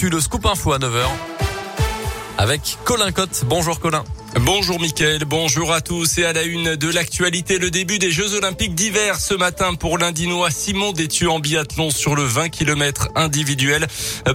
l'actu, le scoop info à 9h avec Colin Cotte. Bonjour Colin. Bonjour Mickaël, bonjour à tous et à la une de l'actualité, le début des Jeux Olympiques d'hiver ce matin pour l'Indinois Simon Détu en biathlon sur le 20 km individuel.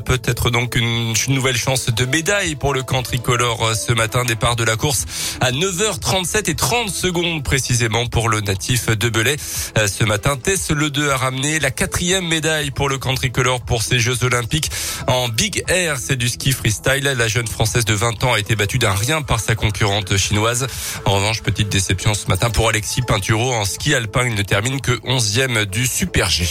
Peut-être donc une, nouvelle chance de médaille pour le camp tricolore ce matin. Départ de la course à 9h37 et 30 secondes précisément pour le natif de Belay. Ce matin, Tess Le 2 a ramené la quatrième médaille pour le camp tricolore pour ces Jeux Olympiques en Big Air. C'est du ski freestyle. La jeune française de 20 ans a été battue d'un rien par sa En revanche, petite déception ce matin pour Alexis Pinturo en ski alpin. Il ne termine que 11e du Super G.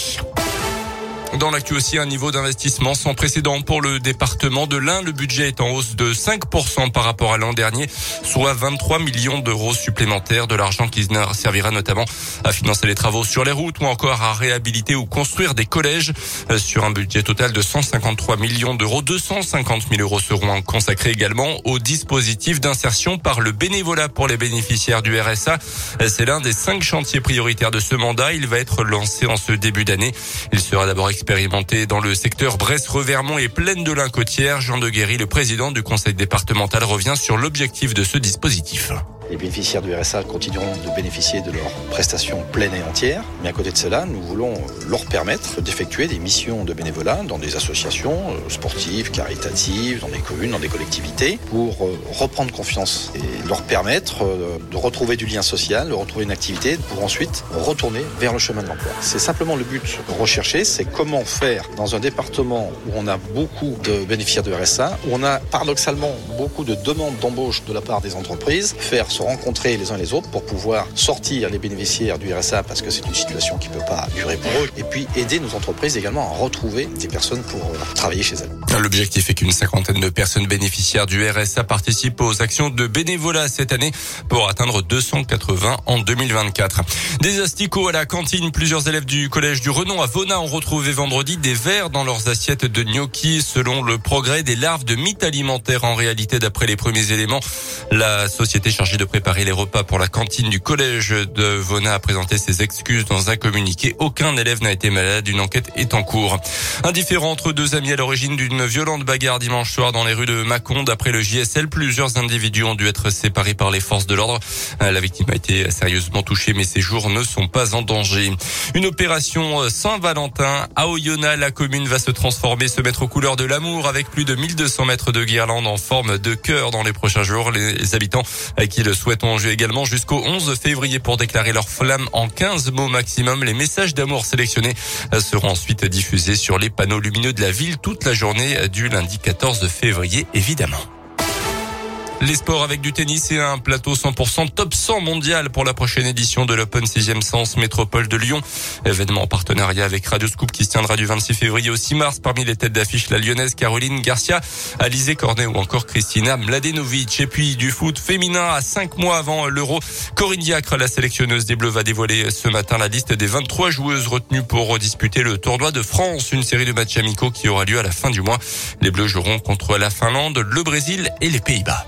Dans l'actu aussi, un niveau d'investissement sans précédent pour le département de l'Ain. Le budget est en hausse de 5% par rapport à l'an dernier, soit 23 millions d'euros supplémentaires, de l'argent qui servira notamment à financer les travaux sur les routes ou encore à réhabiliter ou construire des collèges. Euh, sur un budget total de 153 millions d'euros, 250 000 euros seront consacrés également au dispositif d'insertion par le bénévolat pour les bénéficiaires du RSA. Euh, c'est l'un des cinq chantiers prioritaires de ce mandat. Il va être lancé en ce début d'année. Il sera d'abord expérimenté dans le secteur Brest-Revermont et Plaine de l'Incôtière. Jean de Guéry, le président du conseil départemental, revient sur l'objectif de ce dispositif. Les bénéficiaires du RSA continueront de bénéficier de leurs prestations pleines et entières. Mais à côté de cela, nous voulons leur permettre d'effectuer des missions de bénévolat dans des associations euh, sportives, caritatives, dans des communes, dans des collectivités, pour euh, reprendre confiance et leur permettre euh, de retrouver du lien social, de retrouver une activité, pour ensuite retourner vers le chemin de l'emploi. C'est simplement le but recherché, c'est comment faire dans un département où on a beaucoup de bénéficiaires du RSA, où on a paradoxalement beaucoup de demandes d'embauche de la part des entreprises, faire se rencontrer les uns les autres pour pouvoir sortir les bénéficiaires du RSA parce que c'est une situation qui ne peut pas durer pour eux et puis aider nos entreprises également à retrouver des personnes pour euh, travailler chez elles. L'objectif est qu'une cinquantaine de personnes bénéficiaires du RSA participent aux actions de bénévolat cette année pour atteindre 280 en 2024. Des asticots à la cantine. Plusieurs élèves du collège du Renon à Vona ont retrouvé vendredi des verres dans leurs assiettes de gnocchi selon le progrès des larves de mythes alimentaires. En réalité, d'après les premiers éléments, la société chargée de préparer les repas pour la cantine du collège de Vona a présenté ses excuses dans un communiqué. Aucun élève n'a été malade. Une enquête est en cours. Indifférent entre deux amis à l'origine d'une violente bagarre dimanche soir dans les rues de Mâcon. D'après le JSL, plusieurs individus ont dû être séparés par les forces de l'ordre. La victime a été sérieusement touchée, mais ses jours ne sont pas en danger. Une opération Saint-Valentin à Oyonnax. La commune va se transformer, se mettre aux couleurs de l'amour avec plus de 1200 mètres de guirlandes en forme de cœur dans les prochains jours. Les habitants qui le souhaitons jouer également jusqu'au 11 février pour déclarer leur flamme en 15 mots maximum. Les messages d'amour sélectionnés seront ensuite diffusés sur les panneaux lumineux de la ville toute la journée du lundi 14 février, évidemment. Les sports avec du tennis et un plateau 100% top 100 mondial pour la prochaine édition de l'Open 6e Sens Métropole de Lyon. Événement en partenariat avec Radio Scoop qui se tiendra du 26 février au 6 mars. Parmi les têtes d'affiche, la lyonnaise Caroline Garcia, Alizé Cornet ou encore Christina Mladenovic. Et puis du foot féminin à 5 mois avant l'Euro. Corinne Diacre, la sélectionneuse des Bleus, va dévoiler ce matin la liste des 23 joueuses retenues pour disputer le tournoi de France, une série de matchs amicaux qui aura lieu à la fin du mois. Les Bleus joueront contre la Finlande, le Brésil et les Pays-Bas.